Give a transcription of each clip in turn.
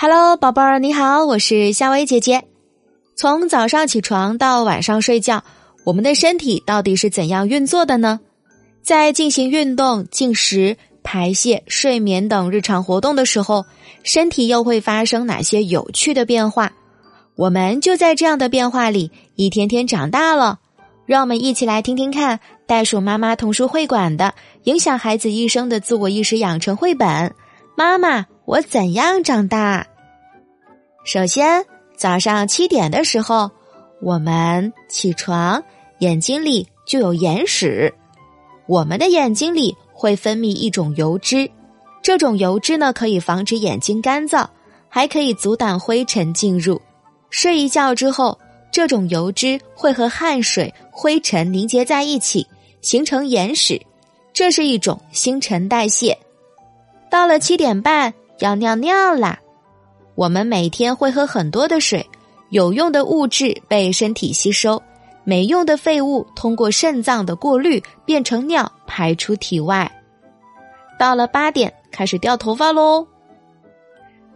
Hello，宝贝儿，你好，我是夏薇姐姐。从早上起床到晚上睡觉，我们的身体到底是怎样运作的呢？在进行运动、进食、排泄、睡眠等日常活动的时候，身体又会发生哪些有趣的变化？我们就在这样的变化里一天天长大了。让我们一起来听听看袋鼠妈妈童书会馆的影响孩子一生的自我意识养成绘本。妈妈，我怎样长大？首先，早上七点的时候，我们起床，眼睛里就有眼屎。我们的眼睛里会分泌一种油脂，这种油脂呢可以防止眼睛干燥，还可以阻挡灰尘进入。睡一觉之后，这种油脂会和汗水、灰尘凝结在一起，形成眼屎，这是一种新陈代谢。到了七点半要尿尿啦，我们每天会喝很多的水，有用的物质被身体吸收，没用的废物通过肾脏的过滤变成尿排出体外。到了八点开始掉头发喽，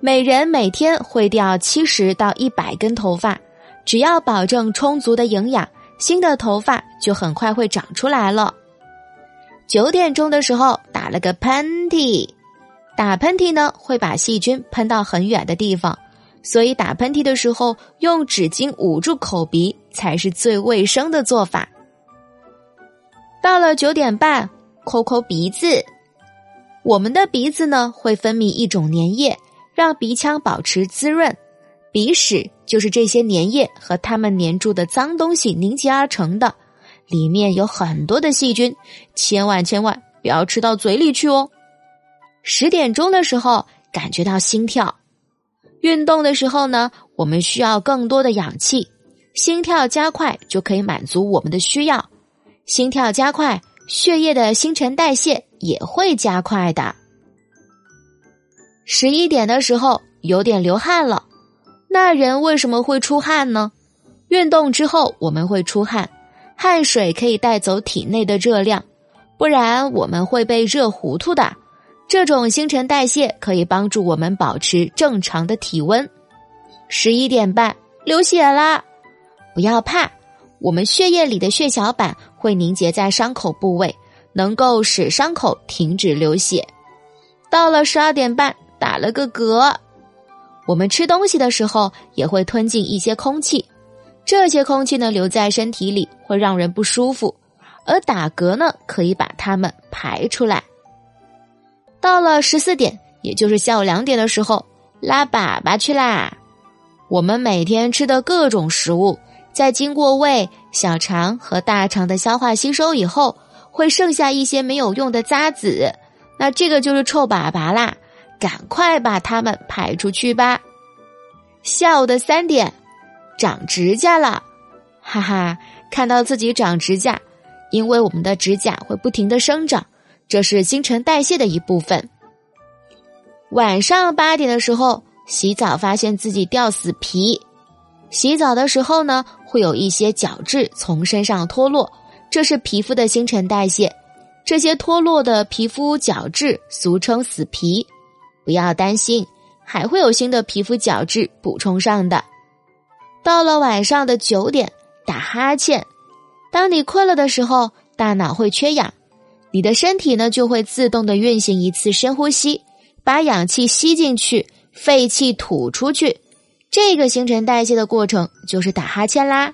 每人每天会掉七十到一百根头发，只要保证充足的营养，新的头发就很快会长出来了。九点钟的时候打了个喷嚏。打喷嚏呢，会把细菌喷到很远的地方，所以打喷嚏的时候用纸巾捂住口鼻才是最卫生的做法。到了九点半，抠抠鼻子，我们的鼻子呢会分泌一种粘液，让鼻腔保持滋润。鼻屎就是这些粘液和它们粘住的脏东西凝结而成的，里面有很多的细菌，千万千万不要吃到嘴里去哦。十点钟的时候，感觉到心跳。运动的时候呢，我们需要更多的氧气，心跳加快就可以满足我们的需要。心跳加快，血液的新陈代谢也会加快的。十一点的时候有点流汗了，那人为什么会出汗呢？运动之后我们会出汗，汗水可以带走体内的热量，不然我们会被热糊涂的。这种新陈代谢可以帮助我们保持正常的体温。十一点半流血啦，不要怕，我们血液里的血小板会凝结在伤口部位，能够使伤口停止流血。到了十二点半打了个嗝，我们吃东西的时候也会吞进一些空气，这些空气呢留在身体里会让人不舒服，而打嗝呢可以把它们排出来。到了十四点，也就是下午两点的时候，拉粑粑去啦。我们每天吃的各种食物，在经过胃、小肠和大肠的消化吸收以后，会剩下一些没有用的渣子，那这个就是臭粑粑啦。赶快把它们排出去吧。下午的三点，长指甲了，哈哈，看到自己长指甲，因为我们的指甲会不停的生长。这是新陈代谢的一部分。晚上八点的时候洗澡，发现自己掉死皮。洗澡的时候呢，会有一些角质从身上脱落，这是皮肤的新陈代谢。这些脱落的皮肤角质俗称死皮，不要担心，还会有新的皮肤角质补充上的。到了晚上的九点，打哈欠。当你困了的时候，大脑会缺氧。你的身体呢就会自动的运行一次深呼吸，把氧气吸进去，废气吐出去。这个新陈代谢的过程就是打哈欠啦。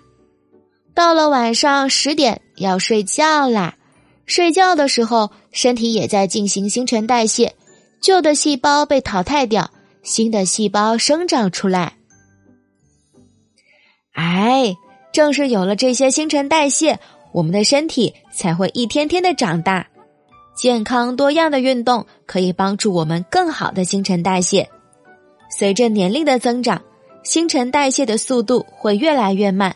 到了晚上十点要睡觉啦，睡觉的时候身体也在进行新陈代谢，旧的细胞被淘汰掉，新的细胞生长出来。哎，正是有了这些新陈代谢。我们的身体才会一天天的长大，健康多样的运动可以帮助我们更好的新陈代谢。随着年龄的增长，新陈代谢的速度会越来越慢。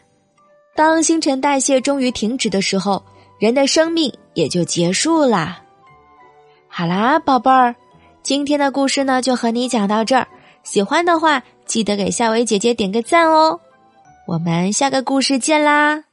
当新陈代谢终于停止的时候，人的生命也就结束啦。好啦，宝贝儿，今天的故事呢就和你讲到这儿。喜欢的话，记得给夏薇姐姐点个赞哦。我们下个故事见啦！